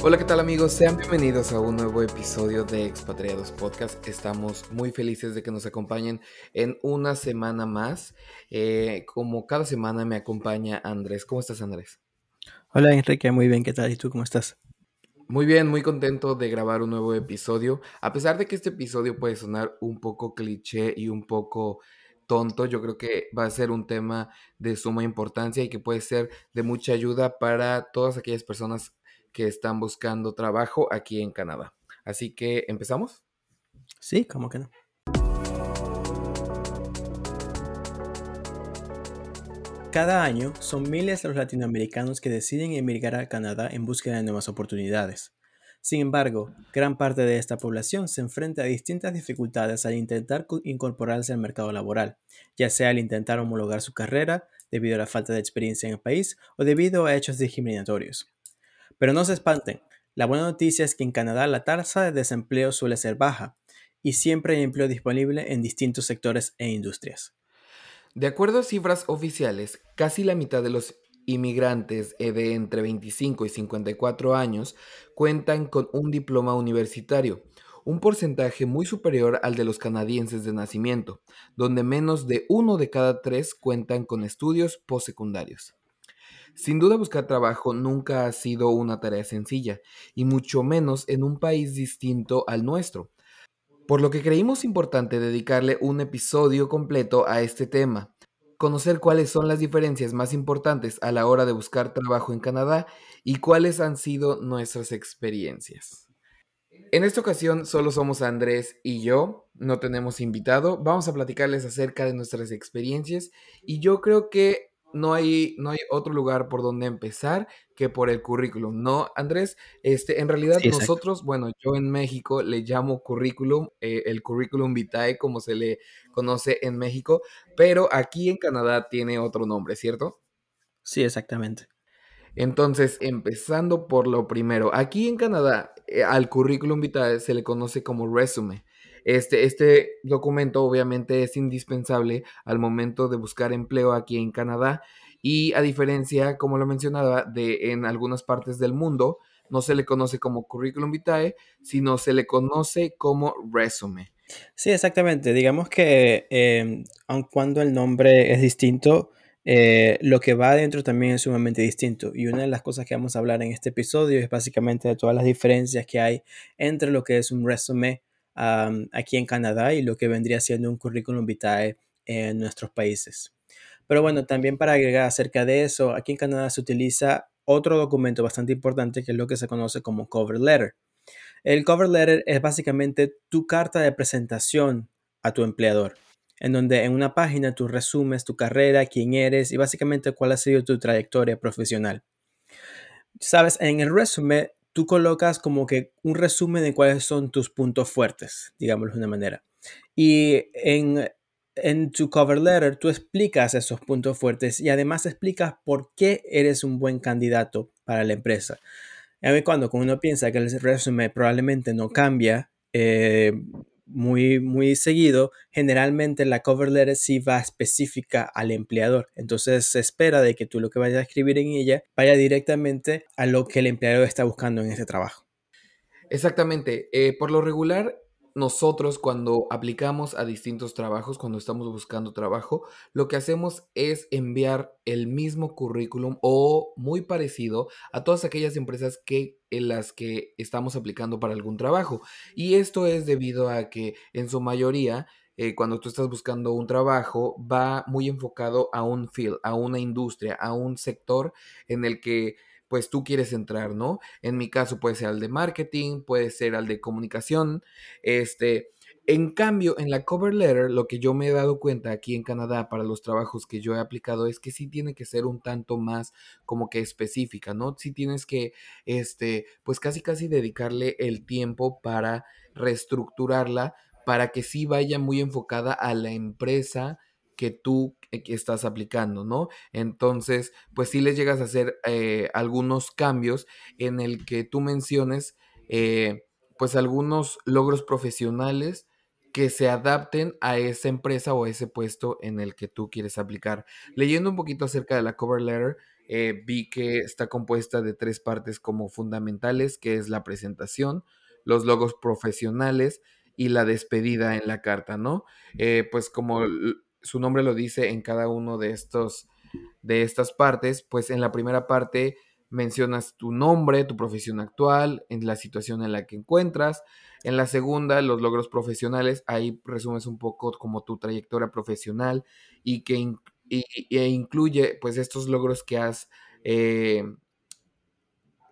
Hola, ¿qué tal amigos? Sean bienvenidos a un nuevo episodio de Expatriados Podcast. Estamos muy felices de que nos acompañen en una semana más. Eh, como cada semana me acompaña Andrés. ¿Cómo estás, Andrés? Hola, Enrique. Muy bien. ¿Qué tal? ¿Y tú cómo estás? Muy bien, muy contento de grabar un nuevo episodio. A pesar de que este episodio puede sonar un poco cliché y un poco tonto, yo creo que va a ser un tema de suma importancia y que puede ser de mucha ayuda para todas aquellas personas que están buscando trabajo aquí en Canadá. Así que, ¿empezamos? Sí, ¿cómo que no? Cada año son miles los latinoamericanos que deciden emigrar a Canadá en búsqueda de nuevas oportunidades. Sin embargo, gran parte de esta población se enfrenta a distintas dificultades al intentar incorporarse al mercado laboral, ya sea al intentar homologar su carrera debido a la falta de experiencia en el país o debido a hechos discriminatorios. Pero no se espanten, la buena noticia es que en Canadá la tasa de desempleo suele ser baja y siempre hay empleo disponible en distintos sectores e industrias. De acuerdo a cifras oficiales, casi la mitad de los inmigrantes eh, de entre 25 y 54 años cuentan con un diploma universitario, un porcentaje muy superior al de los canadienses de nacimiento, donde menos de uno de cada tres cuentan con estudios postsecundarios. Sin duda buscar trabajo nunca ha sido una tarea sencilla, y mucho menos en un país distinto al nuestro, por lo que creímos importante dedicarle un episodio completo a este tema, conocer cuáles son las diferencias más importantes a la hora de buscar trabajo en Canadá y cuáles han sido nuestras experiencias. En esta ocasión solo somos Andrés y yo, no tenemos invitado, vamos a platicarles acerca de nuestras experiencias y yo creo que no hay, no hay otro lugar por donde empezar que por el currículum, ¿no, Andrés? Este, en realidad nosotros, bueno, yo en México le llamo currículum, eh, el currículum vitae, como se le conoce en México, pero aquí en Canadá tiene otro nombre, ¿cierto? Sí, exactamente. Entonces, empezando por lo primero, aquí en Canadá eh, al currículum vitae se le conoce como resume. Este, este documento obviamente es indispensable al momento de buscar empleo aquí en Canadá y a diferencia, como lo mencionaba, de en algunas partes del mundo, no se le conoce como curriculum vitae, sino se le conoce como resume. Sí, exactamente. Digamos que eh, aun cuando el nombre es distinto, eh, lo que va adentro también es sumamente distinto. Y una de las cosas que vamos a hablar en este episodio es básicamente de todas las diferencias que hay entre lo que es un resume aquí en Canadá y lo que vendría siendo un currículum vitae en nuestros países. Pero bueno, también para agregar acerca de eso, aquí en Canadá se utiliza otro documento bastante importante que es lo que se conoce como cover letter. El cover letter es básicamente tu carta de presentación a tu empleador, en donde en una página tú resumes tu carrera, quién eres y básicamente cuál ha sido tu trayectoria profesional. Sabes, en el resumen tú colocas como que un resumen de cuáles son tus puntos fuertes, digámoslo de una manera. Y en, en tu cover letter tú explicas esos puntos fuertes y además explicas por qué eres un buen candidato para la empresa. A mí cuando uno piensa que el resumen probablemente no cambia, eh, muy, muy seguido, generalmente la cover letter sí va específica al empleador. Entonces se espera de que tú lo que vayas a escribir en ella vaya directamente a lo que el empleador está buscando en ese trabajo. Exactamente. Eh, por lo regular, nosotros cuando aplicamos a distintos trabajos, cuando estamos buscando trabajo, lo que hacemos es enviar el mismo currículum o muy parecido a todas aquellas empresas que en las que estamos aplicando para algún trabajo. Y esto es debido a que en su mayoría eh, cuando tú estás buscando un trabajo, va muy enfocado a un field, a una industria, a un sector en el que pues tú quieres entrar, ¿no? En mi caso puede ser al de marketing, puede ser al de comunicación, este, En cambio, en la cover letter, lo que yo me he dado cuenta aquí en Canadá para los trabajos que yo he aplicado es que sí tiene que ser un tanto más como que específica, ¿no? Sí tienes que, este, pues casi casi dedicarle el tiempo para reestructurarla para que sí vaya muy enfocada a la empresa que tú eh, estás aplicando, ¿no? Entonces, pues sí les llegas a hacer eh, algunos cambios en el que tú menciones, eh, pues algunos logros profesionales que se adapten a esa empresa o a ese puesto en el que tú quieres aplicar. Leyendo un poquito acerca de la cover letter, vi que está compuesta de tres partes como fundamentales, que es la presentación, los logos profesionales y la despedida en la carta, ¿no? pues como su nombre lo dice en cada uno de estos de estas partes, pues en la primera parte mencionas tu nombre, tu profesión actual, en la situación en la que encuentras. En la segunda, los logros profesionales, ahí resumes un poco como tu trayectoria profesional y que e incluye pues estos logros que has eh,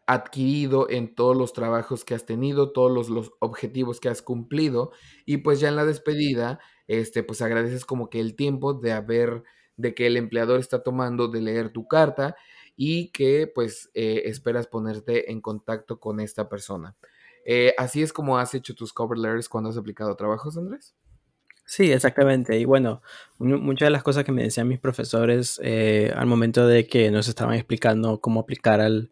adquirido en todos los trabajos que has tenido, todos los, los, objetivos que has cumplido y pues ya en la despedida, este, pues agradeces como que el tiempo de haber, de que el empleador está tomando de leer tu carta y que pues eh, esperas ponerte en contacto con esta persona. Eh, ¿Así es como has hecho tus cover letters cuando has aplicado trabajos, Andrés? Sí, exactamente. Y bueno, muchas de las cosas que me decían mis profesores eh, al momento de que nos estaban explicando cómo aplicar al,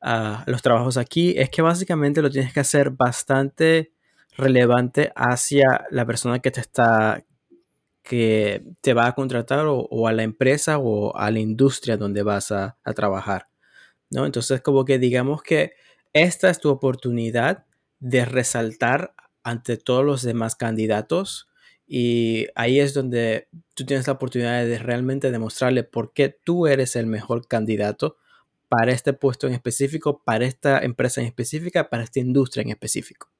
a los trabajos aquí es que básicamente lo tienes que hacer bastante relevante hacia la persona que te está que te va a contratar o, a la empresa o a la industria donde vas a, trabajar. ¿no? Entonces, como que digamos que esta es tu oportunidad de resaltar ante todos los demás candidatos y ahí es donde tú tienes la oportunidad de realmente demostrarle por qué tú eres el mejor candidato para este puesto en específico, para esta empresa en específica, para esta industria en específico.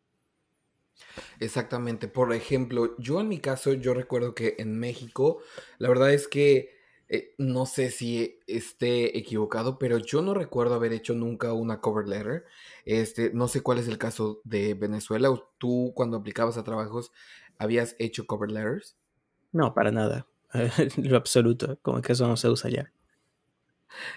Exactamente. Por ejemplo, yo en mi caso, yo recuerdo que en México, la verdad es que eh, no sé si esté equivocado, pero yo no recuerdo haber hecho nunca una cover letter. Este, no sé cuál es el caso de Venezuela. ¿Tú cuando aplicabas a trabajos habías hecho cover letters? No, para nada. Lo absoluto. Como que eso no se usa ya.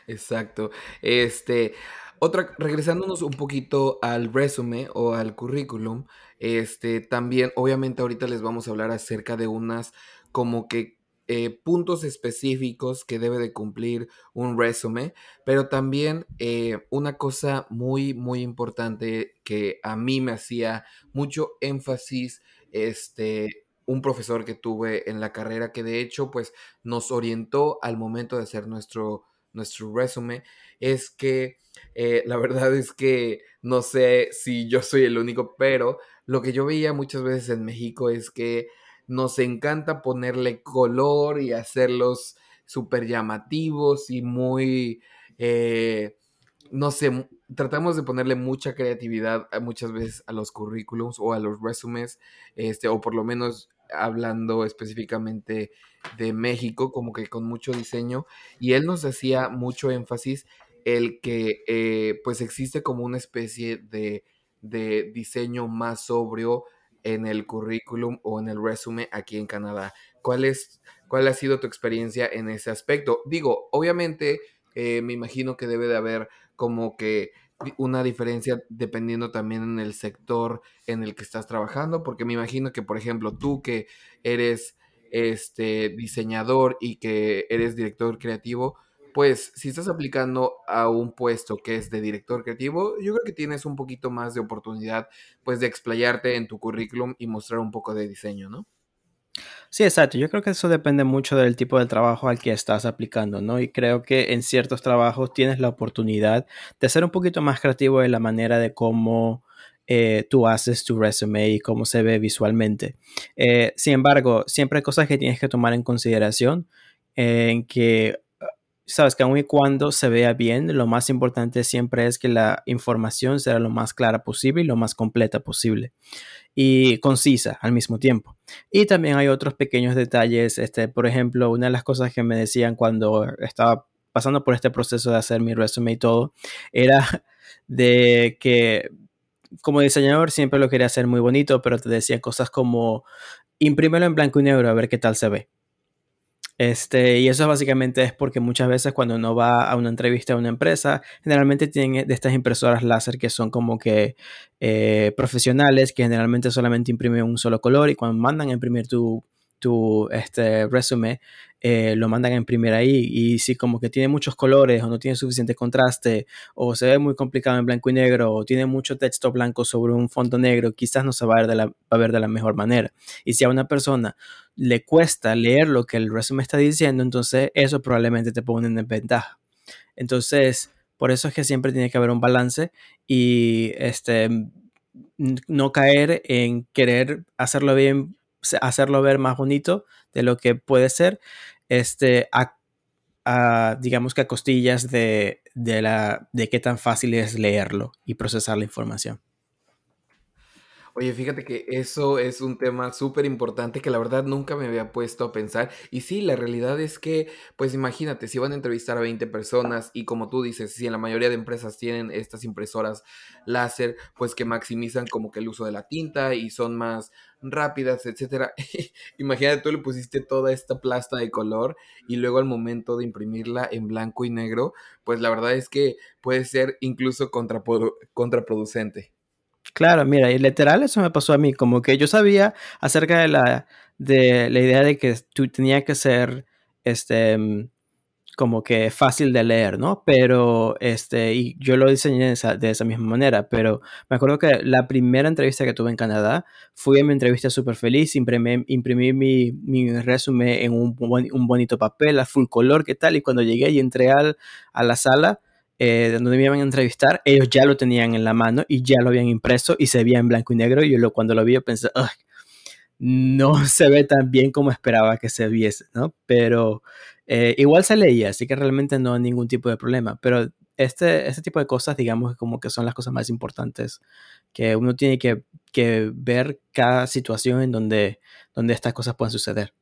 Exacto. Este, otra, regresándonos un poquito al resumen o al currículum, este, también, obviamente, ahorita les vamos a hablar acerca de unas como que eh, puntos específicos que debe de cumplir un resumen, pero también eh, una cosa muy, muy importante que a mí me hacía mucho énfasis, este, un profesor que tuve en la carrera que de hecho, pues, nos orientó al momento de hacer nuestro nuestro resumen, es que eh, la verdad es que no sé si yo soy el único, pero lo que yo veía muchas veces en México es que nos encanta ponerle color y hacerlos súper llamativos y muy, eh, no sé, tratamos de ponerle mucha creatividad muchas veces a los currículums o a los resúmenes, este, o por lo menos hablando específicamente de México, como que con mucho diseño, y él nos hacía mucho énfasis el que eh, pues existe como una especie de, de, diseño más sobrio en el currículum o en el resumen aquí en Canadá. ¿Cuál, es, ¿Cuál ha sido tu experiencia en ese aspecto? Digo, obviamente eh, me imagino que debe de haber como que una diferencia dependiendo también en el sector en el que estás trabajando, porque me imagino que, por ejemplo, tú que eres este diseñador y que eres director creativo, pues si estás aplicando a un puesto que es de director creativo, yo creo que tienes un poquito más de oportunidad pues de explayarte en tu currículum y mostrar un poco de diseño, ¿no? Sí, exacto. Yo creo que eso depende mucho del tipo de trabajo al que estás aplicando, ¿no? Y creo que en ciertos trabajos tienes la oportunidad de ser un poquito más creativo en la manera de cómo eh, tú haces tu resume y cómo se ve visualmente. Eh, sin embargo, siempre hay cosas que tienes que tomar en consideración en que sabes que aun y cuando se vea bien, lo más importante siempre es que la información sea lo más clara posible y lo más completa posible y concisa al mismo tiempo. Y también hay otros pequeños detalles, este, por ejemplo, una de las cosas que me decían cuando estaba pasando por este proceso de hacer mi resumen y todo, era de que como diseñador siempre lo quería hacer muy bonito, pero te decía cosas como imprímelo en blanco y negro a ver qué tal se ve. Este, y eso básicamente es porque muchas veces cuando uno va a una entrevista a una empresa, generalmente tienen de estas impresoras láser que son como que eh, profesionales, que generalmente solamente imprimen un solo color y cuando mandan a imprimir tu, tu este, resume, eh, lo mandan a imprimir ahí y si como que tiene muchos colores o no tiene suficiente contraste o se ve muy complicado en blanco y negro o tiene mucho texto blanco sobre un fondo negro, quizás no se va a ver de la, va a ver de la mejor manera. Y si a una persona le cuesta leer lo que el resumen está diciendo, entonces eso probablemente te pone en ventaja. Entonces, por eso es que siempre tiene que haber un balance y este no caer en querer hacerlo bien hacerlo ver más bonito de lo que puede ser, este, a, digamos que a costillas de, de, la, de qué tan fácil es leerlo y procesar la información. Oye, fíjate que eso es un tema súper importante que la verdad nunca me había puesto a pensar. Y sí, la realidad es que, pues imagínate, si van a entrevistar a 20 personas y como tú dices, si en la mayoría de empresas tienen estas impresoras láser, pues que maximizan como que el uso de la tinta y son más rápidas, etcétera. Imagínate, tú le pusiste toda esta plasta de color y luego al momento de imprimirla en blanco y negro, pues la verdad es que puede ser incluso contraproducente. Claro, mira, y literal eso me pasó a mí, como que yo sabía acerca de la, de la idea de que tú tenía que ser, este, mm, como que fácil de leer, ¿no? Pero, este, y yo lo diseñé de esa, de esa misma manera, pero me acuerdo que la primera entrevista que tuve en Canadá, fui a mi entrevista súper feliz, imprimí, imprimí mi, mi, resumen en un, un, bonito papel a full color, ¿qué tal? Y cuando llegué y entré al, a la sala, eh, donde me iban a entrevistar, ellos ya lo tenían en la mano y ya lo habían impreso y se veía en blanco y negro. Y yo lo, cuando lo vi, yo pensé, no se ve tan bien como esperaba que se viese, ¿no? Pero eh, igual se leía, así que realmente no hay ningún tipo de problema. Pero este, este tipo de cosas, digamos, como que son las cosas más importantes, que uno tiene que, que ver cada situación en donde, donde estas cosas pueden suceder.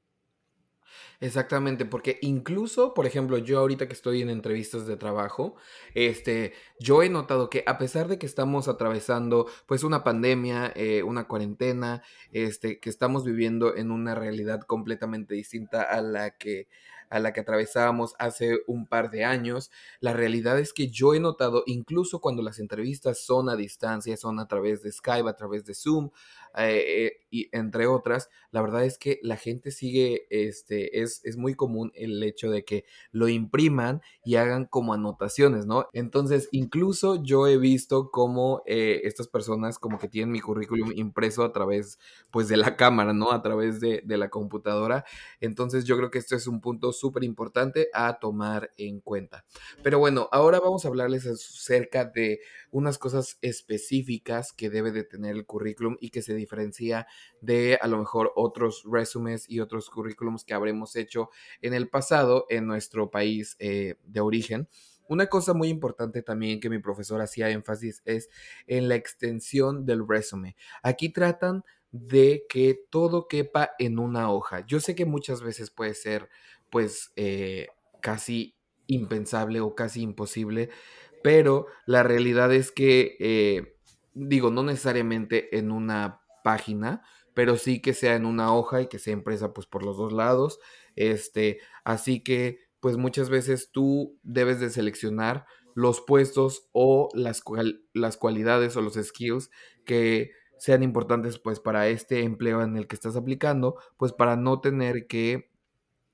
Exactamente, porque incluso, por ejemplo, yo ahorita que estoy en entrevistas de trabajo, este, yo he notado que a pesar de que estamos atravesando, pues, una pandemia, eh, una cuarentena, este, que estamos viviendo en una realidad completamente distinta a la que a la que atravesábamos hace un par de años. La realidad es que yo he notado, incluso cuando las entrevistas son a distancia, son a través de Skype, a través de Zoom, eh, eh, y entre otras, la verdad es que la gente sigue, este, es, es muy común el hecho de que lo impriman y hagan como anotaciones, ¿no? Entonces, incluso yo he visto cómo eh, estas personas como que tienen mi currículum impreso a través, pues, de la cámara, ¿no? A través de, de la computadora. Entonces, yo creo que esto es un punto súper importante a tomar en cuenta. Pero bueno, ahora vamos a hablarles acerca de unas cosas específicas que debe de tener el currículum y que se diferencia de a lo mejor otros resúmenes y otros currículums que habremos hecho en el pasado en nuestro país eh, de origen. Una cosa muy importante también que mi profesor hacía énfasis es en la extensión del resumen. Aquí tratan de que todo quepa en una hoja. Yo sé que muchas veces puede ser pues eh, casi impensable o casi imposible, pero la realidad es que, eh, digo, no necesariamente en una página, pero sí que sea en una hoja y que sea impresa pues por los dos lados. Este, así que pues muchas veces tú debes de seleccionar los puestos o las, las cualidades o los skills que sean importantes pues para este empleo en el que estás aplicando, pues para no tener que,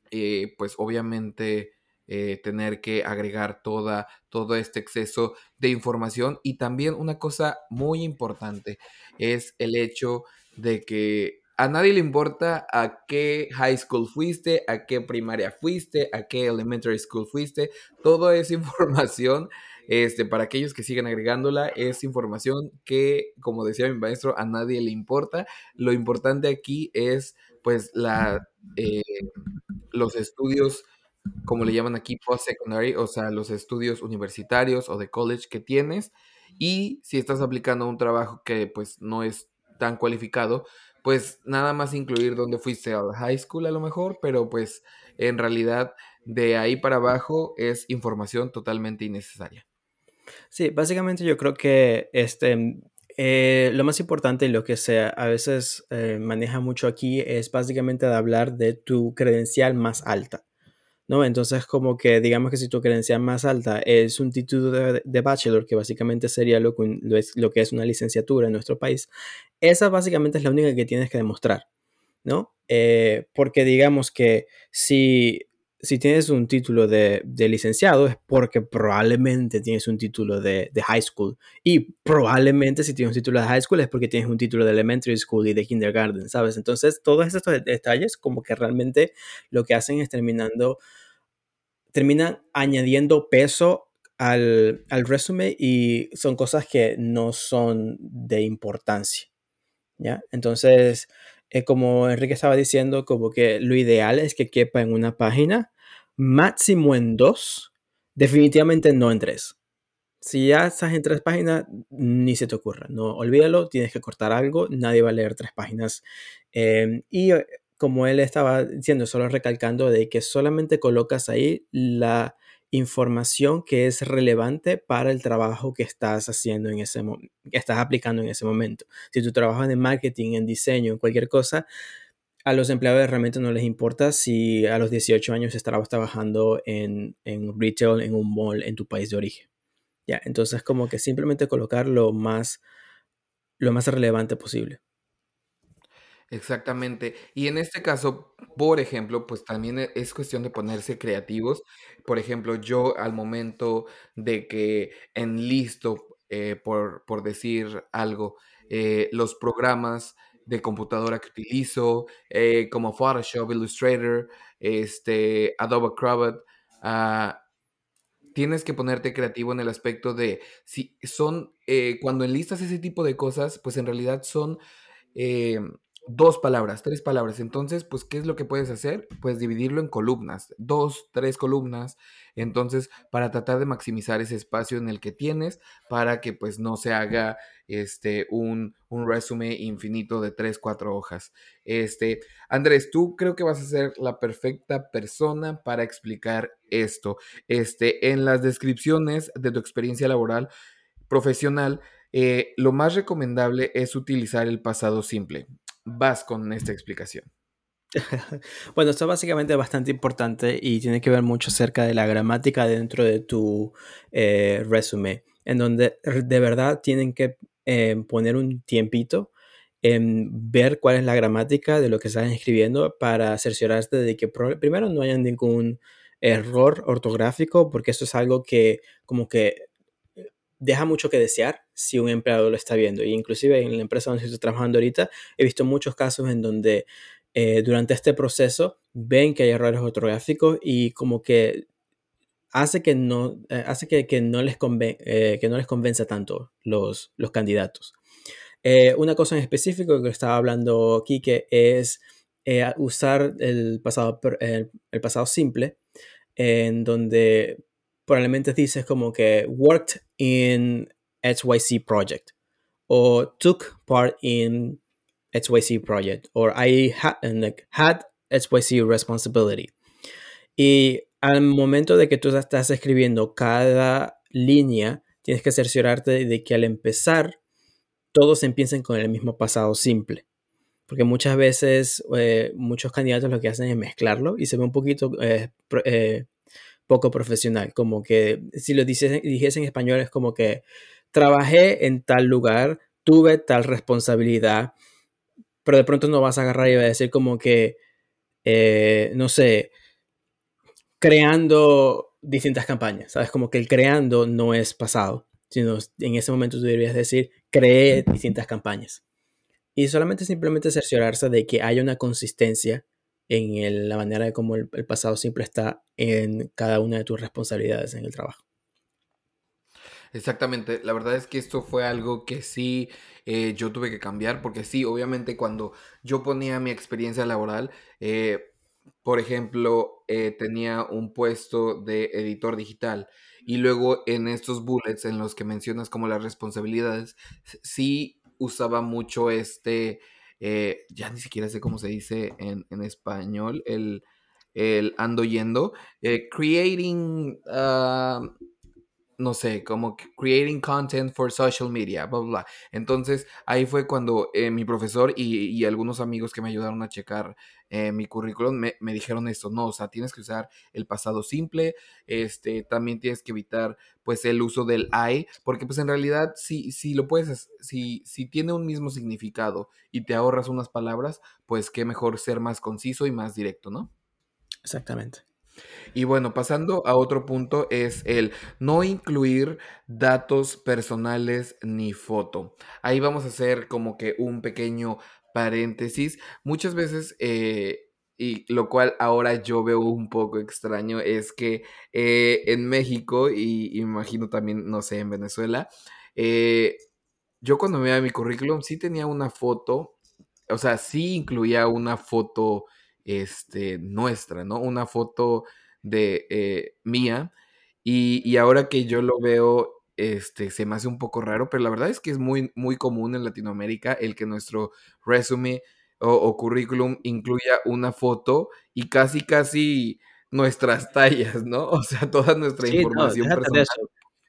eh, pues obviamente, eh, tener que agregar toda, todo este exceso de información. Y también una cosa muy importante es el hecho de que a nadie le importa a qué high school fuiste, a qué primaria fuiste, a qué elementary school fuiste. Toda esa información, este, para aquellos que siguen agregándola, es información que, como decía mi maestro, a nadie le importa. Lo importante aquí es, pues, la, eh, los estudios como le llaman aquí, post-secondary, o sea, los estudios universitarios o de college que tienes. Y si estás aplicando un trabajo que pues no es tan cualificado, pues nada más incluir dónde fuiste al high school a lo mejor, pero pues en realidad de ahí para abajo es información totalmente innecesaria. Sí, básicamente yo creo que este, Eh, lo más importante y lo que se a veces eh, maneja mucho aquí es básicamente hablar de tu credencial más alta. ¿No? Entonces, como que digamos que si tu credencial más alta es un título de, bachelor, que básicamente sería lo que, lo, que es una licenciatura en nuestro país, esa básicamente es la única que tienes que demostrar, ¿no? Eh, porque digamos que si si tienes un título de, licenciado es porque probablemente tienes un título de, high school. Y probablemente si tienes un título de high school es porque tienes un título de elementary school y de kindergarten, ¿sabes? Entonces, todos estos detalles como que realmente lo que hacen es terminando, terminan añadiendo peso al, al resumen y son cosas que no son de importancia. ¿Ya? Entonces, eh, como Enrique estaba diciendo, como que lo ideal es que quepa en una página máximo en dos, definitivamente no en tres. Si ya estás en tres páginas, ni se te ocurra, no olvídalo, tienes que cortar algo, nadie va a leer tres páginas. Em, y eh, como él estaba diciendo, solo recalcando de que solamente colocas ahí la información que es relevante para el trabajo que estás haciendo en ese que estás aplicando en ese momento. Si tu trabajo en marketing, en diseño, en cualquier cosa, a los empleados realmente no les importa si a los 18 años estabas trabajando en, en retail, en un mall en tu país de origen. Ya, entonces como que simplemente colocar lo más, lo más relevante posible. Exactamente. Y en este caso, por ejemplo, pues también e, es cuestión de ponerse creativos. Por ejemplo, yo al momento de que enlisto, eh, por, por decir algo, eh, los programas de computadora que utilizo, eh, como Photoshop, Illustrator, este, Adobe Acrobat. Ah, tienes que ponerte creativo en el aspecto de si son, eh, cuando enlistas ese tipo de cosas, pues en realidad son eh, dos palabras, tres palabras. Entonces, pues, ¿qué es lo que puedes hacer? Pues dividirlo en columnas, dos, tres columnas. Entonces, para tratar de maximizar ese espacio en el que tienes, para que pues no se haga este, un, un resumen infinito de tres, cuatro hojas. Este, Andrés, tú creo que vas a ser la perfecta persona para explicar esto. Este, en las descripciones de tu experiencia laboral profesional, eh, lo más recomendable es utilizar el pasado simple vas con esta explicación? bueno, esto básicamente es bastante importante y tiene que ver mucho acerca de la gramática dentro de tu eh, resumen, en donde de verdad tienen que eh, poner un tiempito en ver cuál es la gramática de lo que están escribiendo para cerciorarse de que primero no haya ningún error ortográfico, porque eso es algo que como que deja mucho que desear si un empleado lo está viendo. Y inclusive en la empresa donde estoy trabajando ahorita, he visto muchos casos en donde eh, durante este proceso ven que hay errores ortográficos y como que hace que no, eh, hace que, no, les eh, que no les convence tanto los, los candidatos. una cosa en específico que estaba hablando aquí que es usar el pasado, el pasado simple en donde probablemente dices como que worked in XYZ project o took part in XYZ project or I had, like, had XYZ responsibility. Y al momento de que tú estás escribiendo cada línea, tienes que cerciorarte de que al empezar todos empiecen con el mismo pasado simple. Porque muchas veces eh, muchos candidatos lo que hacen es mezclarlo y se ve un poquito eh, eh, poco profesional, como que si lo dijese en español es como que trabajé en tal lugar, tuve tal responsabilidad, pero de pronto no vas a agarrar y va a decir como que, eh, no sé, creando distintas campañas, ¿sabes? Como que el creando no es pasado, sino en ese momento tú deberías decir, creé distintas campañas. Y solamente simplemente cerciorarse de que haya una consistencia en la manera de cómo el, pasado siempre está en cada una de tus responsabilidades en el trabajo. Exactamente, la verdad es que esto fue algo que sí eh, yo tuve que cambiar, porque sí, obviamente cuando yo ponía mi experiencia laboral, eh, por ejemplo, eh, tenía un puesto de editor digital y luego en estos bullets en los que mencionas como las responsabilidades, sí usaba mucho este eh, ya ni siquiera sé cómo se dice en, español, el, ando yendo, eh, creating, ah, no sé, como creating content for social media, bla, bla. Entonces, ahí fue cuando eh, mi profesor y, algunos amigos que me ayudaron a checar eh, mi currículum me, me, dijeron esto, no, o sea, tienes que usar el pasado simple, este, también tienes que evitar, pues, el uso del I, porque, pues, en realidad, si, si lo puedes, si, si tiene un mismo significado y te ahorras unas palabras, pues, qué mejor ser más conciso y más directo, ¿no? Exactamente. Y bueno, pasando a otro punto es el no incluir datos personales ni foto. Ahí vamos a hacer como que un pequeño paréntesis. Muchas veces, eh, y lo cual ahora yo veo un poco extraño, es que eh, en México, y, imagino también, no sé, en Venezuela, eh, yo cuando me mi currículum sí tenía una foto, o sea, sí incluía una foto este, nuestra, ¿no? Una foto de eh, mía. Y, y, ahora que yo lo veo, este, se me hace un poco raro, pero la verdad es que es muy, muy común en Latinoamérica el que nuestro resumen o, o, currículum incluya una foto y casi, casi nuestras tallas, ¿no? O sea, toda nuestra sí, información no, personal.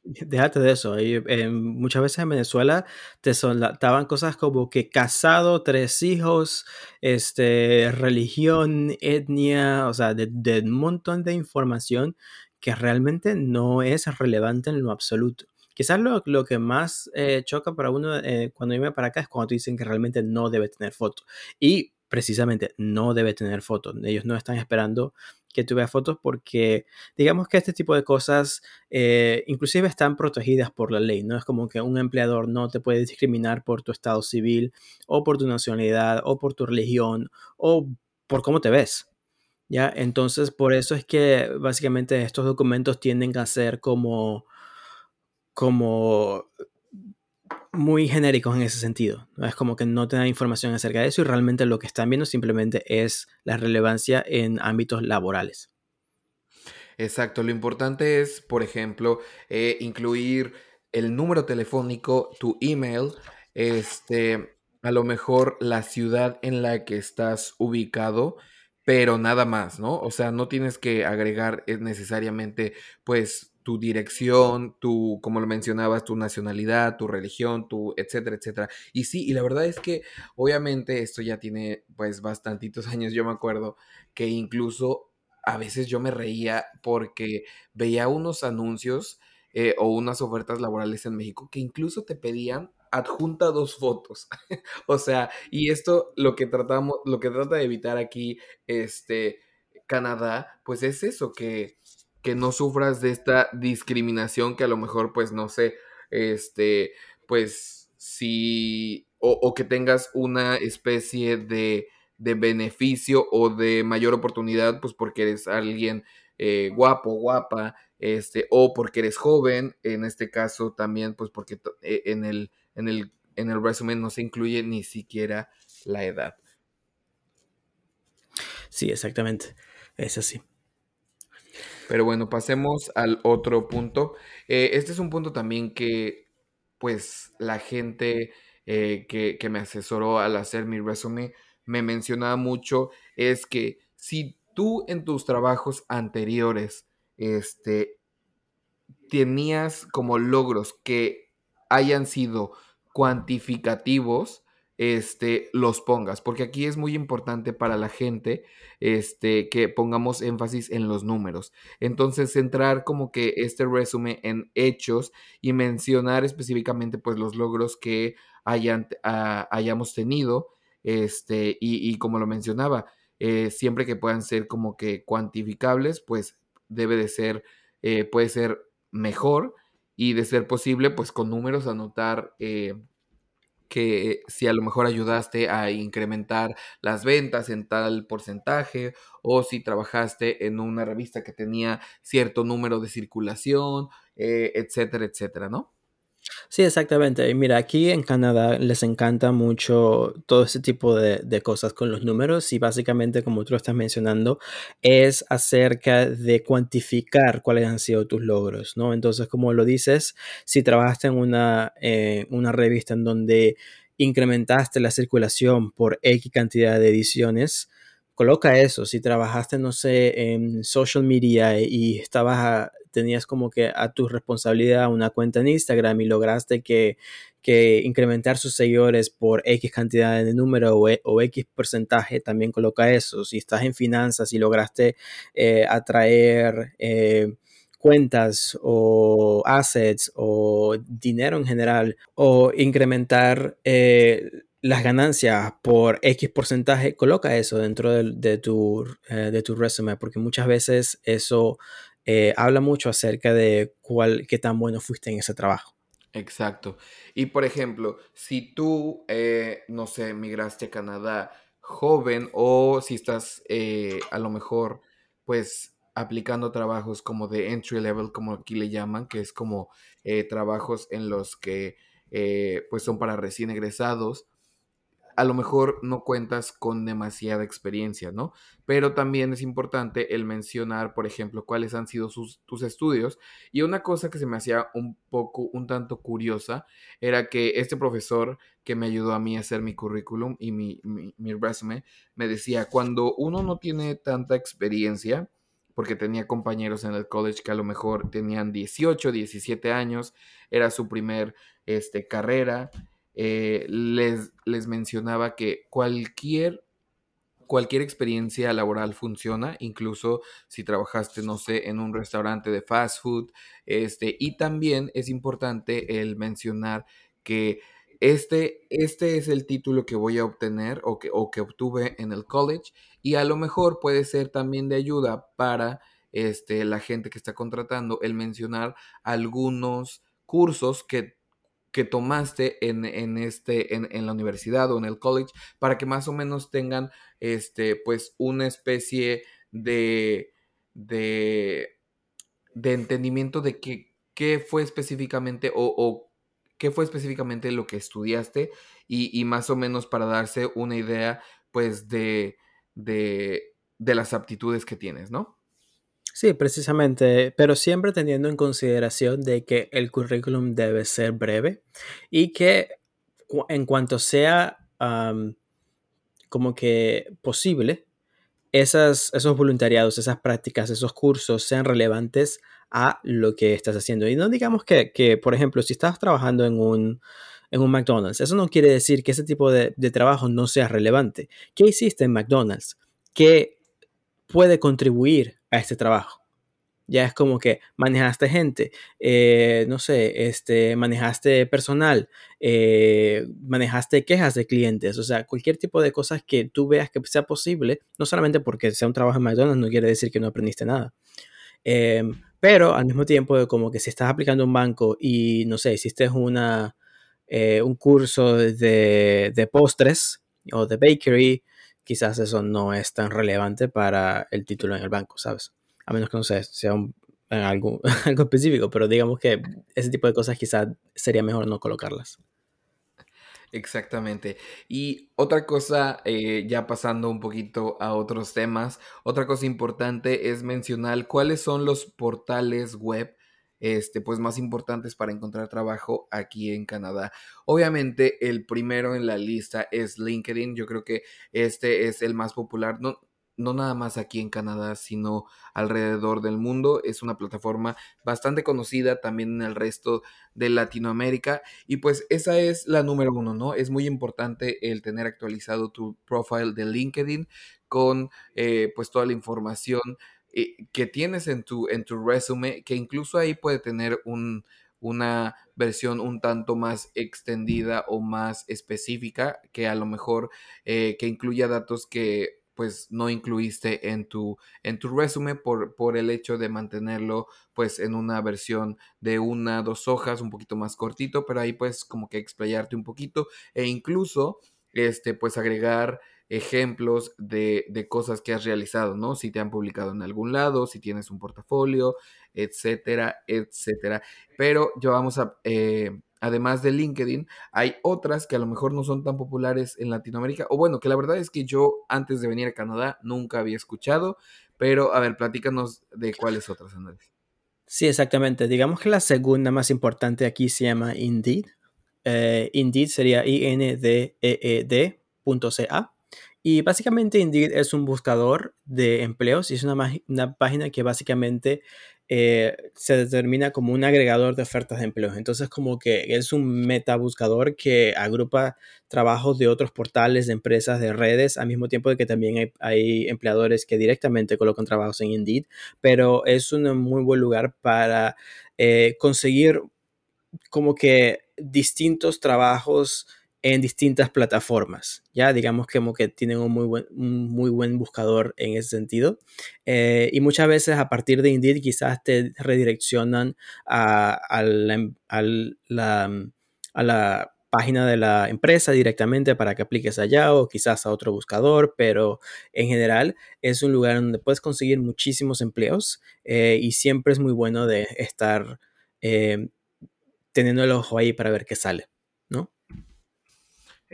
Déjate de eso. Eh, muchas veces en Venezuela te soltaban cosas como que casado, tres hijos, este, religión, etnia, o sea, de, de, un montón de información que realmente no es relevante en lo absoluto. Quizás lo, lo que más eh, choca para uno eh, cuando viene para acá es cuando te dicen que realmente no debe tener foto. Y precisamente no debe tener fotos. Ellos no están esperando que tú veas fotos porque digamos que este tipo de cosas eh, inclusive están protegidas por la ley, ¿no? Es como que un empleador no te puede discriminar por tu estado civil o por tu nacionalidad o por tu religión o por cómo te ves. ¿Ya? Entonces, por eso es que básicamente estos documentos tienden a ser como, como muy genéricos en ese sentido. Es como que no te dan información acerca de eso y realmente lo que están viendo simplemente es la relevancia en ámbitos laborales. Exacto, lo importante es, por ejemplo, eh, incluir el número telefónico, tu email, este, a lo mejor la ciudad en la que estás ubicado, pero nada más, ¿no? O sea, no tienes que agregar eh, necesariamente, pues, tu dirección, tu, como lo mencionabas, tu nacionalidad, tu religión, tu, etcétera, etcétera. Y sí, y la verdad es que obviamente esto ya tiene pues bastantitos años, yo me acuerdo que incluso a veces yo me reía porque veía unos anuncios eh, o unas ofertas laborales en México que incluso te pedían adjunta dos fotos. o sea, y esto lo que tratamos, lo que trata de evitar aquí, este, Canadá, pues es eso, que que no sufras de esta discriminación que a lo mejor, pues, no sé, este, pues, si, o, que tengas una especie de, de, beneficio o de mayor oportunidad, pues, porque eres alguien eh, guapo, guapa, este, o porque eres joven, en este caso también, pues, porque eh, en el, en el, en el resumen no se incluye ni siquiera la edad. Sí, exactamente. Es así. Pero bueno, pasemos al otro punto. Eh, este es un punto también que, pues, la gente eh, que, que, me asesoró al hacer mi resumen me mencionaba mucho, es que si tú en tus trabajos anteriores, este, tenías como logros que hayan sido cuantificativos, este, los pongas, porque aquí es muy importante para la gente este, que pongamos énfasis en los números. Entonces, centrar como que este resumen en hechos y mencionar específicamente pues los logros que hayan, uh, hayamos tenido, este, y, y, como lo mencionaba, eh, siempre que puedan ser como que cuantificables, pues debe de ser, eh, puede ser mejor y de ser posible, pues con números anotar eh, que si a lo mejor ayudaste a incrementar las ventas en tal porcentaje o si trabajaste en una revista que tenía cierto número de circulación, eh, etcétera, etcétera, ¿no? Sí, exactamente. Y mira, aquí en Canadá les encanta mucho todo ese tipo de, de, cosas con los números y básicamente, como tú lo estás mencionando, es acerca de cuantificar cuáles han sido tus logros, ¿no? Entonces, como lo dices, si trabajaste en una, eh, una revista en donde incrementaste la circulación por X cantidad de ediciones, coloca eso. Si trabajaste, no sé, en social media y estabas tenías como que a tu responsabilidad una cuenta en Instagram y lograste que, que incrementar sus seguidores por X cantidad de número o, e, X porcentaje, también coloca eso. Si estás en finanzas y lograste eh, atraer eh, cuentas o assets o dinero en general o incrementar eh, las ganancias por X porcentaje, coloca eso dentro de, tu, de tu resumen porque muchas veces eso habla mucho acerca de cuál, qué tan bueno fuiste en ese trabajo. Exacto. Y por ejemplo, si tú, eh, no sé, migraste a Canadá joven o si estás eh, a lo mejor, pues, aplicando trabajos como de entry level, como aquí le llaman, que es como eh, trabajos en los que, pues, son para recién egresados a lo mejor no cuentas con demasiada experiencia, ¿no? Pero también es importante el mencionar, por ejemplo, cuáles han sido tus estudios. Y una cosa que se me hacía un poco, un tanto curiosa, era que este profesor que me ayudó a mí a hacer mi currículum y mi, mi, resume, me decía, cuando uno no tiene tanta experiencia, porque tenía compañeros en el college que a lo mejor tenían 18, 17 años, era su primer este, carrera, eh, les, les mencionaba que cualquier, cualquier experiencia laboral funciona, incluso si trabajaste, no sé, en un restaurante de fast food, este, y también es importante el mencionar que este, este es el título que voy a obtener o que, o que obtuve en el college y a lo mejor puede ser también de ayuda para este, la gente que está contratando el mencionar algunos cursos que que tomaste en, este, en, la universidad o en el college para que más o menos tengan este, pues una especie de, de, de entendimiento de qué fue específicamente o, qué fue específicamente lo que estudiaste y, más o menos para darse una idea pues de, de, de las aptitudes que tienes, ¿no? Sí, precisamente, pero siempre teniendo en consideración de que el currículum debe ser breve y que en cuanto sea como que posible, esas, esos voluntariados, esas prácticas, esos cursos sean relevantes a lo que estás haciendo. Y no digamos que, que por ejemplo, si estás trabajando en un, en un McDonald's, eso no quiere decir que ese tipo de, de trabajo no sea relevante. ¿Qué hiciste en McDonald's? ¿Qué puede contribuir a este trabajo. Ya es como que manejaste gente, eh, no sé, este, manejaste personal, eh, manejaste quejas de clientes, o sea, cualquier tipo de cosas que tú veas que sea posible, no solamente porque sea un trabajo en McDonald's, no quiere decir que no aprendiste nada. Em, pero al mismo tiempo, como que si estás aplicando un banco y, no sé, hiciste una, eh, un curso de, de postres o de bakery, quizás eso no es tan relevante para el título en el banco, ¿sabes? A menos que no sea algo, algo específico, pero digamos que ese tipo de cosas quizás sería mejor no colocarlas. Exactamente. Y otra cosa, eh, ya pasando un poquito a otros temas, otra cosa importante es mencionar cuáles son los portales web este, pues más importantes para encontrar trabajo aquí en Canadá. Obviamente el primero en la lista es LinkedIn, yo creo que este es el más popular, no, no nada más aquí en Canadá, sino alrededor del mundo. Es una plataforma bastante conocida también en el resto de Latinoamérica. Y pues esa es la número uno, ¿no? Es muy importante el tener actualizado tu profile de LinkedIn con eh, pues toda la información eh, que tienes en tu, en tu resume, que incluso ahí puede tener un, una versión un tanto más extendida o más específica, que a lo mejor eh, que incluya datos que pues no incluiste en tu, en tu resume por, por el hecho de mantenerlo pues en una versión de una, dos hojas, un poquito más cortito, pero ahí pues como que explayarte un poquito e incluso este pues agregar ejemplos de, de, cosas que has realizado, ¿no? Si te han publicado en algún lado, si tienes un portafolio, etcétera, etcétera. Pero yo vamos a, eh, además de LinkedIn, hay otras que a lo mejor no son tan populares en Latinoamérica, o bueno, que la verdad es que yo antes de venir a Canadá nunca había escuchado, pero a ver, platícanos de cuáles otras, Andrés. Sí, exactamente. Digamos que la segunda más importante aquí se llama Indeed. Eh, Indeed sería I-N-D-E-E-D.ca Y básicamente Indeed es un buscador de empleos y es una, una página que básicamente eh, se determina como un agregador de ofertas de empleos. Entonces, como que es un metabuscador que agrupa trabajos de otros portales, de empresas, de redes, al mismo tiempo de que también hay, empleadores que directamente colocan trabajos en Indeed, pero es un muy buen lugar para eh, conseguir como que distintos trabajos en distintas plataformas. Ya digamos que como que tienen un muy buen, muy buen buscador en ese sentido. Eh, y muchas veces a partir de Indeed quizás te redireccionan a, la, a la página de la empresa directamente para que apliques allá o quizás a otro buscador, pero en general es un lugar donde puedes conseguir muchísimos empleos eh, y siempre es muy bueno de estar eh, teniendo el ojo ahí para ver qué sale.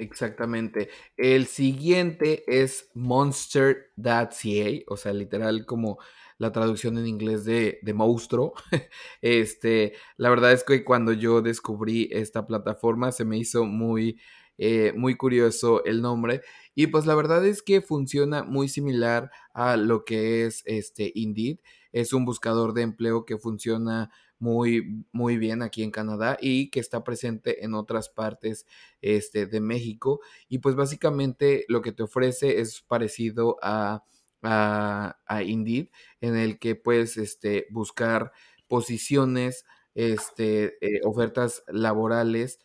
Exactamente. El siguiente es monster.ca, o sea, literal como la traducción en inglés de, de monstruo. este, la verdad es que cuando yo descubrí esta plataforma se me hizo muy, eh, muy curioso el nombre. Y pues la verdad es que funciona muy similar a lo que es este Indeed. Es un buscador de empleo que funciona muy, muy bien aquí en Canadá y que está presente en otras partes este, de México. Y pues básicamente lo que te ofrece es parecido a, a, Indeed, en el que puedes este, buscar posiciones, este, eh, ofertas laborales.